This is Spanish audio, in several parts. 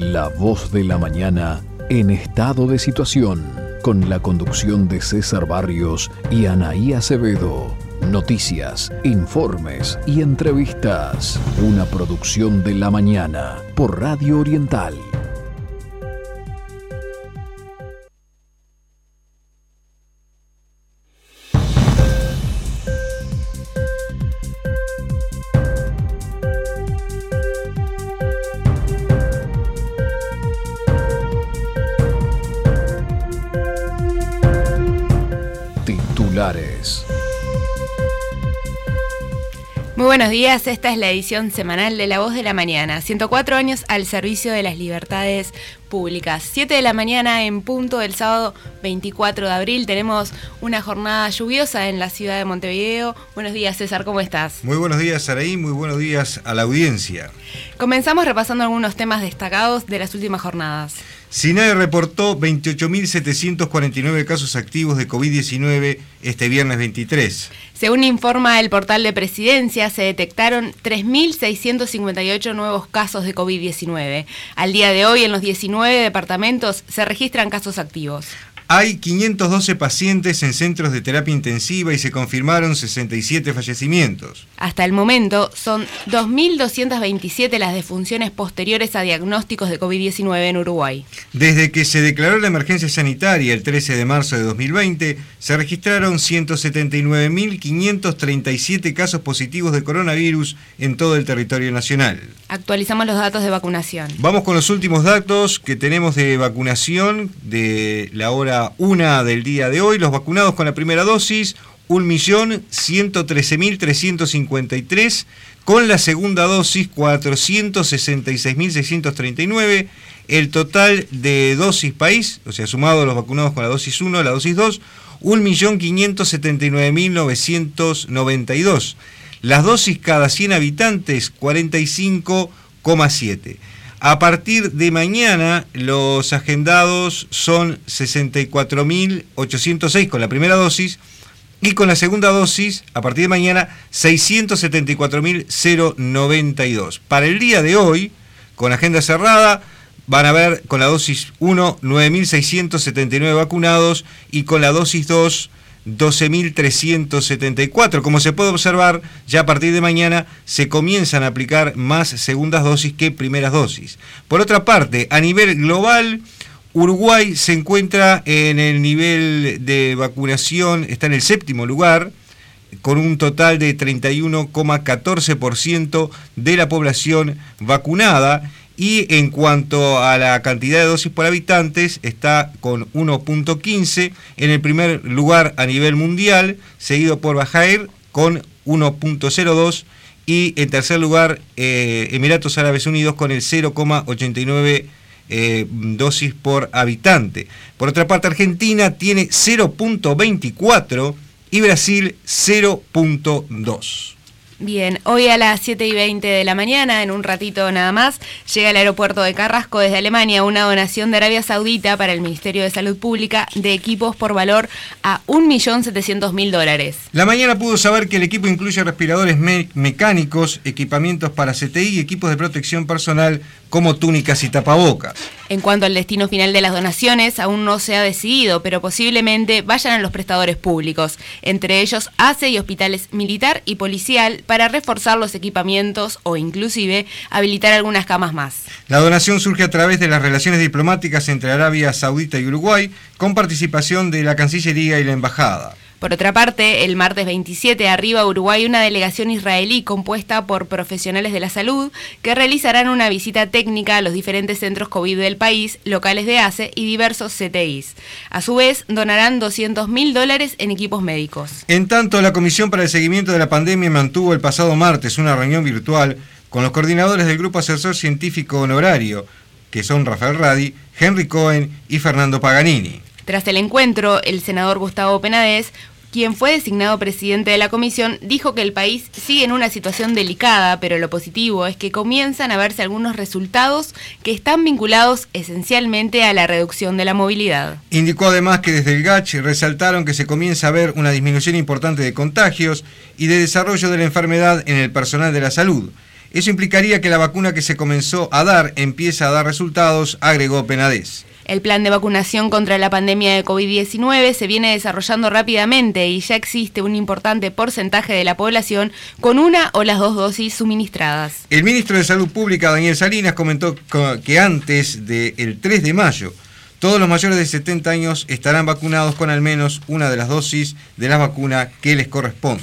La voz de la mañana en estado de situación, con la conducción de César Barrios y Anaí Acevedo. Noticias, informes y entrevistas. Una producción de la mañana por Radio Oriental Muy buenos días, esta es la edición semanal de La Voz de la Mañana, 104 años al servicio de las libertades públicas. 7 de la mañana en punto del sábado 24 de abril tenemos una jornada lluviosa en la ciudad de Montevideo. Buenos días César, ¿cómo estás? Muy buenos días Saraí, muy buenos días a la audiencia. Comenzamos repasando algunos temas destacados de las últimas jornadas. SINAE reportó 28.749 casos activos de COVID-19 este viernes 23. Según informa el portal de presidencia, se detectaron 3.658 nuevos casos de COVID-19. Al día de hoy, en los 19 departamentos se registran casos activos. Hay 512 pacientes en centros de terapia intensiva y se confirmaron 67 fallecimientos. Hasta el momento son 2.227 las defunciones posteriores a diagnósticos de COVID-19 en Uruguay. Desde que se declaró la emergencia sanitaria el 13 de marzo de 2020, se registraron 179.537 casos positivos de coronavirus en todo el territorio nacional. Actualizamos los datos de vacunación. Vamos con los últimos datos que tenemos de vacunación de la hora una del día de hoy. Los vacunados con la primera dosis, 1.113.353. Con la segunda dosis, 466.639. El total de dosis país, o sea, sumado a los vacunados con la dosis 1, la dosis 2, 1.579.992. Las dosis cada 100 habitantes, 45,7. A partir de mañana, los agendados son 64.806 con la primera dosis y con la segunda dosis, a partir de mañana, 674.092. Para el día de hoy, con agenda cerrada, van a ver con la dosis 1, 9.679 vacunados y con la dosis 2, 12.374. Como se puede observar, ya a partir de mañana se comienzan a aplicar más segundas dosis que primeras dosis. Por otra parte, a nivel global, Uruguay se encuentra en el nivel de vacunación, está en el séptimo lugar, con un total de 31,14% de la población vacunada y en cuanto a la cantidad de dosis por habitantes, está con 1.15 en el primer lugar a nivel mundial, seguido por Bajair con 1.02 y en tercer lugar eh, Emiratos Árabes Unidos con el 0,89 eh, dosis por habitante. Por otra parte, Argentina tiene 0.24 y Brasil 0.2. Bien, hoy a las 7 y 20 de la mañana, en un ratito nada más, llega al aeropuerto de Carrasco desde Alemania una donación de Arabia Saudita para el Ministerio de Salud Pública de equipos por valor a 1.700.000 dólares. La mañana pudo saber que el equipo incluye respiradores mecánicos, equipamientos para CTI y equipos de protección personal como túnicas y tapabocas. En cuanto al destino final de las donaciones, aún no se ha decidido, pero posiblemente vayan a los prestadores públicos, entre ellos ACE y hospitales militar y policial, para reforzar los equipamientos o inclusive habilitar algunas camas más. La donación surge a través de las relaciones diplomáticas entre Arabia Saudita y Uruguay, con participación de la Cancillería y la Embajada. Por otra parte, el martes 27 arriba a Uruguay una delegación israelí compuesta por profesionales de la salud que realizarán una visita técnica a los diferentes centros COVID del país, locales de ACE y diversos CTIs. A su vez, donarán 200 mil dólares en equipos médicos. En tanto, la Comisión para el Seguimiento de la Pandemia mantuvo el pasado martes una reunión virtual con los coordinadores del Grupo Asesor Científico Honorario, que son Rafael Radi, Henry Cohen y Fernando Paganini. Tras el encuentro, el senador Gustavo Penades quien fue designado presidente de la comisión, dijo que el país sigue en una situación delicada, pero lo positivo es que comienzan a verse algunos resultados que están vinculados esencialmente a la reducción de la movilidad. Indicó además que desde el GACH resaltaron que se comienza a ver una disminución importante de contagios y de desarrollo de la enfermedad en el personal de la salud. Eso implicaría que la vacuna que se comenzó a dar empieza a dar resultados, agregó Penades. El plan de vacunación contra la pandemia de COVID-19 se viene desarrollando rápidamente y ya existe un importante porcentaje de la población con una o las dos dosis suministradas. El ministro de Salud Pública, Daniel Salinas, comentó que antes del 3 de mayo, todos los mayores de 70 años estarán vacunados con al menos una de las dosis de la vacuna que les corresponde.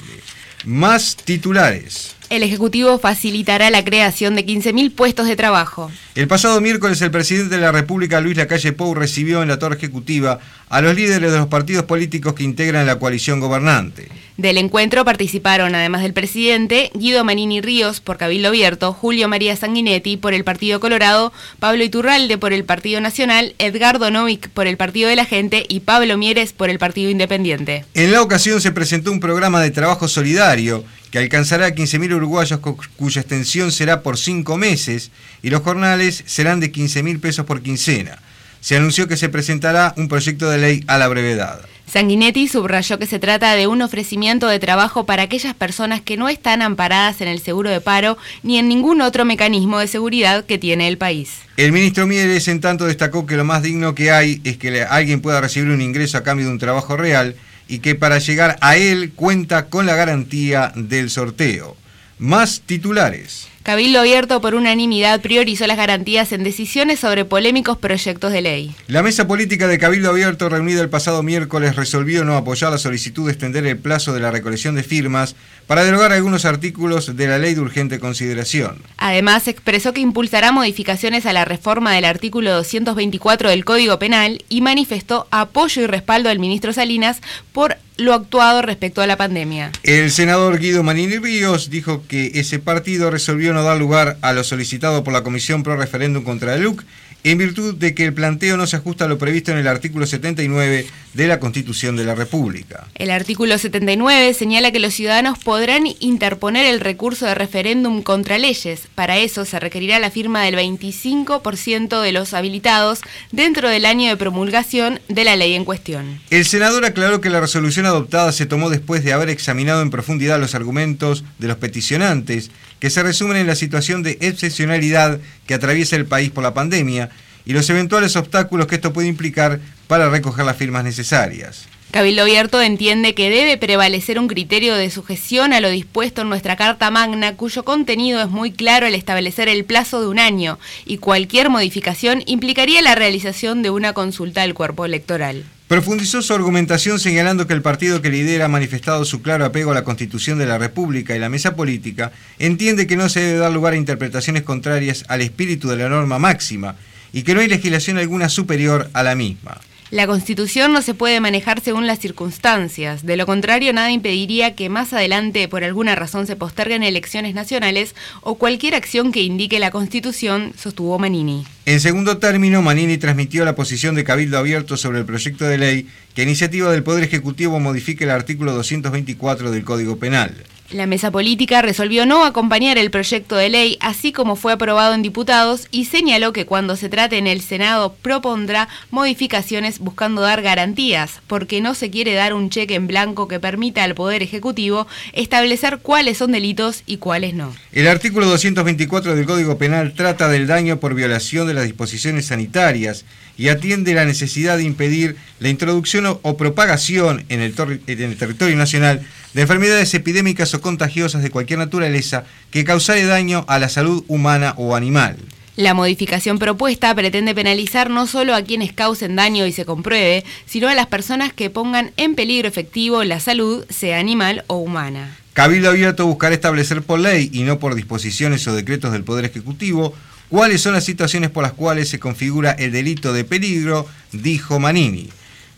Más titulares. El Ejecutivo facilitará la creación de 15.000 puestos de trabajo. El pasado miércoles el presidente de la República, Luis Lacalle Pou, recibió en la Torre Ejecutiva a los líderes de los partidos políticos que integran la coalición gobernante. Del encuentro participaron, además del presidente, Guido Manini Ríos por Cabildo Abierto, Julio María Sanguinetti por el Partido Colorado, Pablo Iturralde por el Partido Nacional, Edgardo Novik por el Partido de la Gente y Pablo Mieres por el Partido Independiente. En la ocasión se presentó un programa de trabajo solidario que alcanzará a 15.000 uruguayos cuya extensión será por cinco meses y los jornales serán de 15.000 pesos por quincena. Se anunció que se presentará un proyecto de ley a la brevedad. Sanguinetti subrayó que se trata de un ofrecimiento de trabajo para aquellas personas que no están amparadas en el seguro de paro ni en ningún otro mecanismo de seguridad que tiene el país. El ministro Mieres en tanto destacó que lo más digno que hay es que alguien pueda recibir un ingreso a cambio de un trabajo real y que para llegar a él cuenta con la garantía del sorteo. Más titulares. Cabildo Abierto por unanimidad priorizó las garantías en decisiones sobre polémicos proyectos de ley. La mesa política de Cabildo Abierto reunida el pasado miércoles resolvió no apoyar la solicitud de extender el plazo de la recolección de firmas para derogar algunos artículos de la ley de urgente consideración. Además, expresó que impulsará modificaciones a la reforma del artículo 224 del Código Penal y manifestó apoyo y respaldo al ministro Salinas por lo actuado respecto a la pandemia. El senador Guido Manini Ríos dijo que ese partido resolvió no dar lugar a lo solicitado por la Comisión Pro Referéndum contra el LUC en virtud de que el planteo no se ajusta a lo previsto en el artículo 79 de la Constitución de la República. El artículo 79 señala que los ciudadanos podrán interponer el recurso de referéndum contra leyes. Para eso se requerirá la firma del 25% de los habilitados dentro del año de promulgación de la ley en cuestión. El senador aclaró que la resolución adoptada se tomó después de haber examinado en profundidad los argumentos de los peticionantes, que se resumen en la situación de excepcionalidad que atraviesa el país por la pandemia y los eventuales obstáculos que esto puede implicar para recoger las firmas necesarias. Cabildo Abierto entiende que debe prevalecer un criterio de sujeción a lo dispuesto en nuestra Carta Magna, cuyo contenido es muy claro al establecer el plazo de un año, y cualquier modificación implicaría la realización de una consulta al cuerpo electoral. Profundizó su argumentación señalando que el partido que lidera ha manifestado su claro apego a la Constitución de la República y la mesa política, entiende que no se debe dar lugar a interpretaciones contrarias al espíritu de la norma máxima y que no hay legislación alguna superior a la misma. La Constitución no se puede manejar según las circunstancias, de lo contrario nada impediría que más adelante por alguna razón se posterguen elecciones nacionales o cualquier acción que indique la Constitución, sostuvo Manini. En segundo término, Manini transmitió la posición de Cabildo Abierto sobre el proyecto de ley que iniciativa del Poder Ejecutivo modifique el artículo 224 del Código Penal. La mesa política resolvió no acompañar el proyecto de ley, así como fue aprobado en diputados, y señaló que cuando se trate en el Senado propondrá modificaciones buscando dar garantías, porque no se quiere dar un cheque en blanco que permita al Poder Ejecutivo establecer cuáles son delitos y cuáles no. El artículo 224 del Código Penal trata del daño por violación de las disposiciones sanitarias y atiende la necesidad de impedir la introducción o, propagación en el, en el territorio nacional de enfermedades epidémicas o contagiosas de cualquier naturaleza que causare daño a la salud humana o animal. La modificación propuesta pretende penalizar no solo a quienes causen daño y se compruebe, sino a las personas que pongan en peligro efectivo la salud, sea animal o humana. Cabildo Abierto buscará establecer por ley y no por disposiciones o decretos del Poder Ejecutivo cuáles son las situaciones por las cuales se configura el delito de peligro, dijo Manini.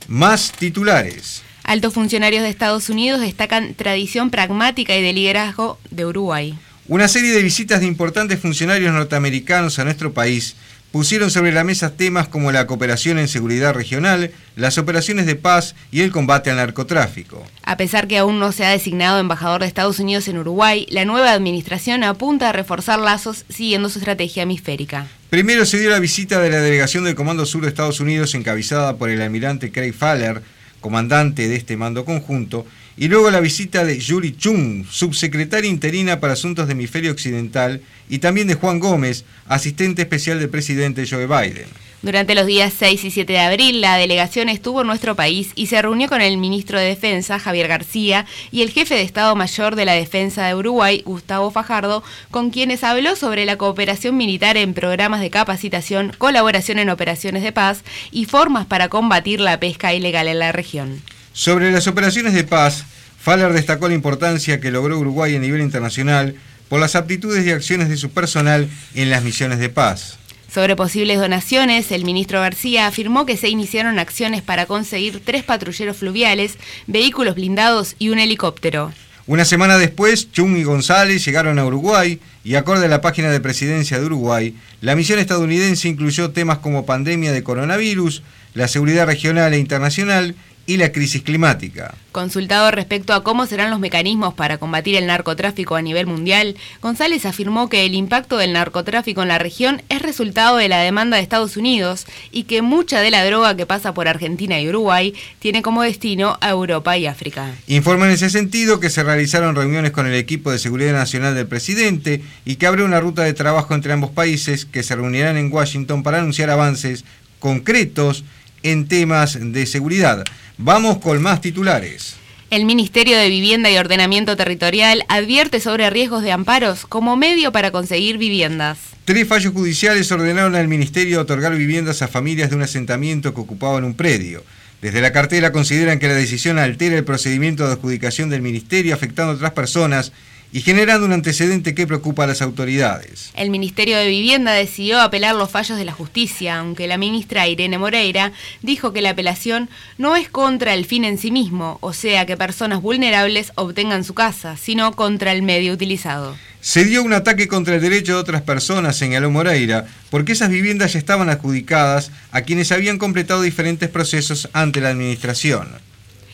Más titulares. Altos funcionarios de Estados Unidos destacan tradición pragmática y de liderazgo de Uruguay. Una serie de visitas de importantes funcionarios norteamericanos a nuestro país pusieron sobre la mesa temas como la cooperación en seguridad regional, las operaciones de paz y el combate al narcotráfico. A pesar que aún no se ha designado embajador de Estados Unidos en Uruguay, la nueva administración apunta a reforzar lazos siguiendo su estrategia hemisférica. Primero se dio la visita de la delegación del Comando Sur de Estados Unidos encabezada por el almirante Craig Faller, comandante de este mando conjunto, y luego la visita de Yuri Chung, subsecretaria interina para Asuntos de Hemisferio Occidental, y también de Juan Gómez, asistente especial del presidente Joe Biden. Durante los días 6 y 7 de abril, la delegación estuvo en nuestro país y se reunió con el ministro de Defensa, Javier García, y el jefe de Estado Mayor de la Defensa de Uruguay, Gustavo Fajardo, con quienes habló sobre la cooperación militar en programas de capacitación, colaboración en operaciones de paz y formas para combatir la pesca ilegal en la región. Sobre las operaciones de paz, Faller destacó la importancia que logró Uruguay a nivel internacional por las aptitudes y acciones de su personal en las misiones de paz. Sobre posibles donaciones, el ministro García afirmó que se iniciaron acciones para conseguir tres patrulleros fluviales, vehículos blindados y un helicóptero. Una semana después, Chung y González llegaron a Uruguay y acorde a la página de presidencia de Uruguay, la misión estadounidense incluyó temas como pandemia de coronavirus, la seguridad regional e internacional y la crisis climática. Consultado respecto a cómo serán los mecanismos para combatir el narcotráfico a nivel mundial, González afirmó que el impacto del narcotráfico en la región es resultado de la demanda de Estados Unidos y que mucha de la droga que pasa por Argentina y Uruguay tiene como destino a Europa y África. Informa en ese sentido que se realizaron reuniones con el equipo de seguridad nacional del presidente y que abre una ruta de trabajo entre ambos países que se reunirán en Washington para anunciar avances concretos en temas de seguridad. Vamos con más titulares. El Ministerio de Vivienda y Ordenamiento Territorial advierte sobre riesgos de amparos como medio para conseguir viviendas. Tres fallos judiciales ordenaron al Ministerio otorgar viviendas a familias de un asentamiento que ocupaban un predio. Desde la cartera consideran que la decisión altera el procedimiento de adjudicación del Ministerio afectando a otras personas y generando un antecedente que preocupa a las autoridades. El Ministerio de Vivienda decidió apelar los fallos de la justicia, aunque la ministra Irene Moreira dijo que la apelación no es contra el fin en sí mismo, o sea, que personas vulnerables obtengan su casa, sino contra el medio utilizado. Se dio un ataque contra el derecho de otras personas, señaló Moreira, porque esas viviendas ya estaban adjudicadas a quienes habían completado diferentes procesos ante la administración.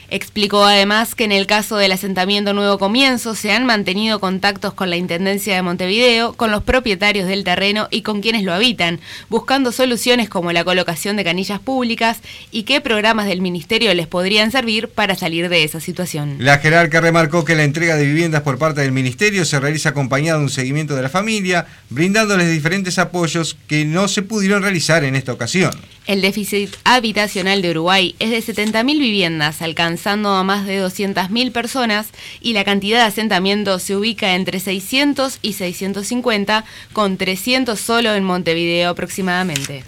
Explicó además que en el caso del asentamiento Nuevo Comienzo se han mantenido contactos con la Intendencia de Montevideo, con los propietarios del terreno y con quienes lo habitan, buscando soluciones como la colocación de canillas públicas y qué programas del Ministerio les podrían servir para salir de esa situación. La jerarca remarcó que la entrega de viviendas por parte del Ministerio se realiza acompañado de un seguimiento de la familia, brindándoles diferentes apoyos que no se pudieron realizar en esta ocasión. El déficit habitacional de Uruguay es de 70.000 viviendas, alcanzando a más de 200.000 personas, y la cantidad de asentamientos se ubica entre 600 y 650, con 300 solo en Montevideo aproximadamente.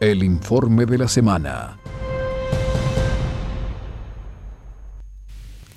El informe de la semana.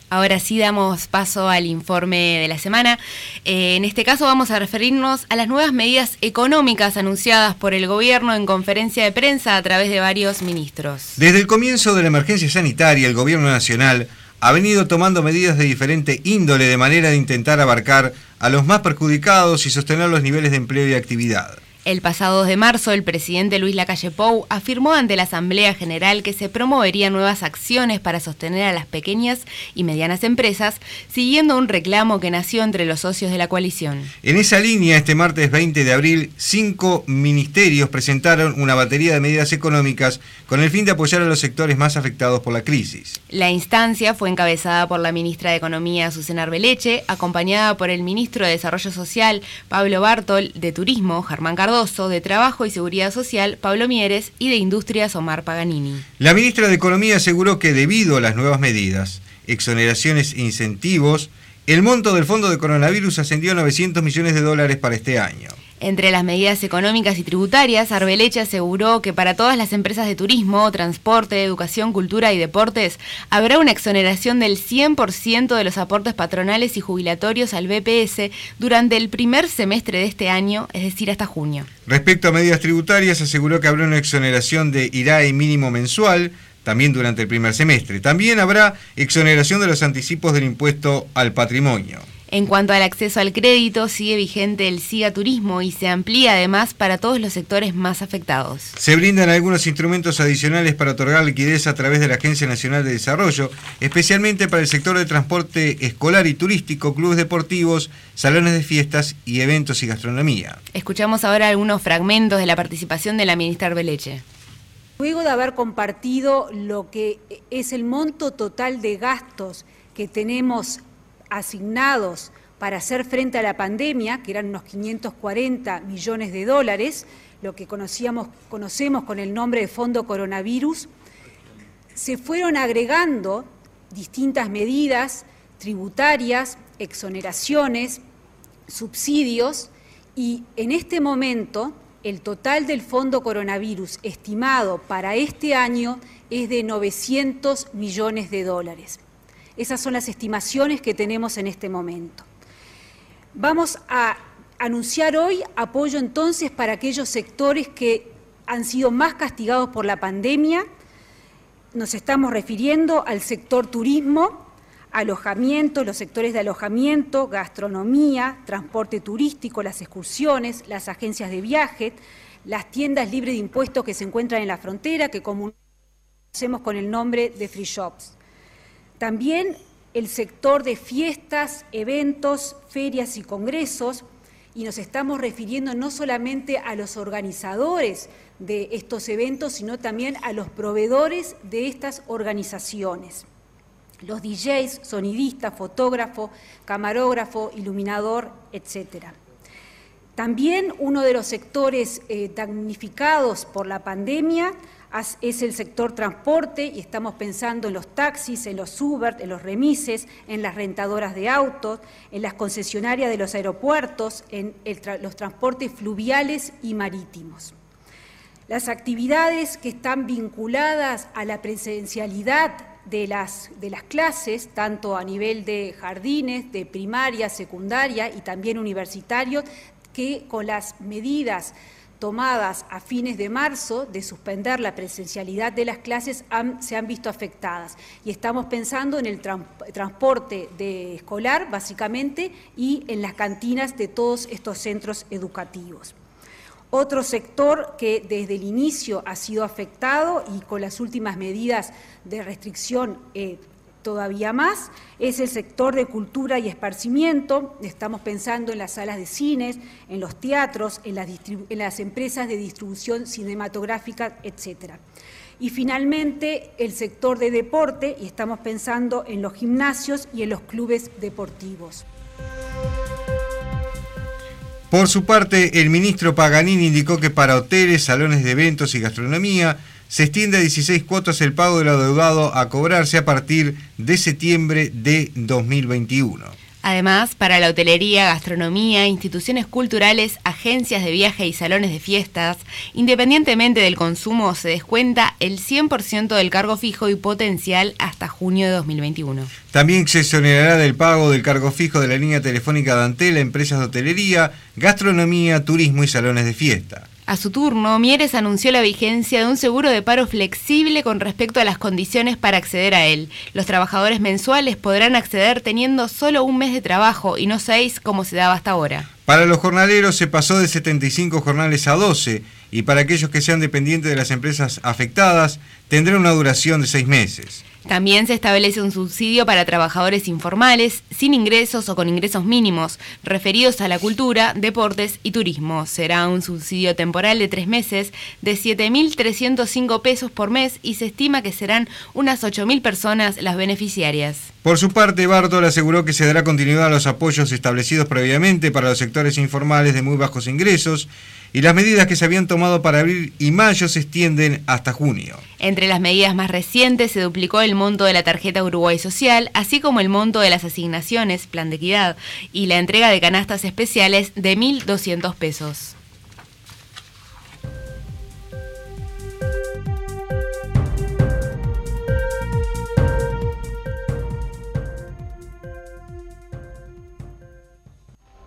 Ahora sí damos paso al informe de la semana. Eh, en este caso vamos a referirnos a las nuevas medidas económicas anunciadas por el gobierno en conferencia de prensa a través de varios ministros. Desde el comienzo de la emergencia sanitaria, el gobierno nacional ha venido tomando medidas de diferente índole de manera de intentar abarcar a los más perjudicados y sostener los niveles de empleo y actividad. El pasado 2 de marzo, el presidente Luis Lacalle Pou afirmó ante la Asamblea General que se promoverían nuevas acciones para sostener a las pequeñas y medianas empresas, siguiendo un reclamo que nació entre los socios de la coalición. En esa línea, este martes 20 de abril, cinco ministerios presentaron una batería de medidas económicas con el fin de apoyar a los sectores más afectados por la crisis. La instancia fue encabezada por la ministra de Economía, Susana Arbeleche, acompañada por el ministro de Desarrollo Social, Pablo Bartol, de Turismo, Germán Cardoso, de Trabajo y Seguridad Social, Pablo Mieres, y de Industrias, Omar Paganini. La ministra de Economía aseguró que debido a las nuevas medidas, exoneraciones e incentivos, el monto del fondo de coronavirus ascendió a 900 millones de dólares para este año. Entre las medidas económicas y tributarias, Arbeleche aseguró que para todas las empresas de turismo, transporte, educación, cultura y deportes habrá una exoneración del 100% de los aportes patronales y jubilatorios al BPS durante el primer semestre de este año, es decir, hasta junio. Respecto a medidas tributarias, aseguró que habrá una exoneración de IRAE mínimo mensual, también durante el primer semestre. También habrá exoneración de los anticipos del impuesto al patrimonio. En cuanto al acceso al crédito, sigue vigente el SIGA Turismo y se amplía además para todos los sectores más afectados. Se brindan algunos instrumentos adicionales para otorgar liquidez a través de la Agencia Nacional de Desarrollo, especialmente para el sector de transporte escolar y turístico, clubes deportivos, salones de fiestas y eventos y gastronomía. Escuchamos ahora algunos fragmentos de la participación de la ministra Beleche. Luego de haber compartido lo que es el monto total de gastos que tenemos asignados para hacer frente a la pandemia, que eran unos 540 millones de dólares, lo que conocíamos, conocemos con el nombre de Fondo Coronavirus, se fueron agregando distintas medidas tributarias, exoneraciones, subsidios, y en este momento el total del Fondo Coronavirus estimado para este año es de 900 millones de dólares. Esas son las estimaciones que tenemos en este momento. Vamos a anunciar hoy apoyo entonces para aquellos sectores que han sido más castigados por la pandemia. Nos estamos refiriendo al sector turismo, alojamiento, los sectores de alojamiento, gastronomía, transporte turístico, las excursiones, las agencias de viaje, las tiendas libres de impuestos que se encuentran en la frontera, que conocemos con el nombre de free shops. También el sector de fiestas, eventos, ferias y congresos, y nos estamos refiriendo no solamente a los organizadores de estos eventos, sino también a los proveedores de estas organizaciones. Los DJs, sonidistas, fotógrafo, camarógrafo, iluminador, etcétera. También uno de los sectores eh, damnificados por la pandemia es el sector transporte y estamos pensando en los taxis, en los Uber, en los remises, en las rentadoras de autos, en las concesionarias de los aeropuertos, en los transportes fluviales y marítimos. Las actividades que están vinculadas a la presencialidad de las, de las clases, tanto a nivel de jardines, de primaria, secundaria y también universitarios, que con las medidas tomadas a fines de marzo de suspender la presencialidad de las clases se han visto afectadas. Y estamos pensando en el transporte escolar, básicamente, y en las cantinas de todos estos centros educativos. Otro sector que desde el inicio ha sido afectado y con las últimas medidas de restricción eh, todavía más, es el sector de cultura y esparcimiento. Estamos pensando en las salas de cines, en los teatros, en las, empresas de distribución cinematográfica, etc. Y finalmente el sector de deporte, y estamos pensando en los gimnasios y en los clubes deportivos. Por su parte, el ministro Paganini indicó que para hoteles, salones de eventos y gastronomía, se extiende a 16 cuotas el pago del adeudado a cobrarse a partir de septiembre de 2021. Además, para la hotelería, gastronomía, instituciones culturales, agencias de viaje y salones de fiestas, independientemente del consumo, se descuenta el 100% del cargo fijo y potencial hasta junio de 2021. También se exonerará del pago del cargo fijo de la línea telefónica de Antela, empresas de hotelería, gastronomía, turismo y salones de fiesta. A su turno, Mieres anunció la vigencia de un seguro de paro flexible con respecto a las condiciones para acceder a él. Los trabajadores mensuales podrán acceder teniendo solo un mes de trabajo y no seis como se daba hasta ahora. Para los jornaleros se pasó de 75 jornales a 12 y para aquellos que sean dependientes de las empresas afectadas tendrá una duración de seis meses. También se establece un subsidio para trabajadores informales, sin ingresos o con ingresos mínimos, referidos a la cultura, deportes y turismo. Será un subsidio temporal de tres meses de 7.305 pesos por mes y se estima que serán unas 8.000 personas las beneficiarias. Por su parte, Bartol aseguró que se dará continuidad a los apoyos establecidos previamente para los sectores informales de muy bajos ingresos y las medidas que se habían tomado para abril y mayo se extienden hasta junio. Entre las medidas más recientes se duplicó el monto de la tarjeta Uruguay Social, así como el monto de las asignaciones, plan de equidad, y la entrega de canastas especiales de 1.200 pesos.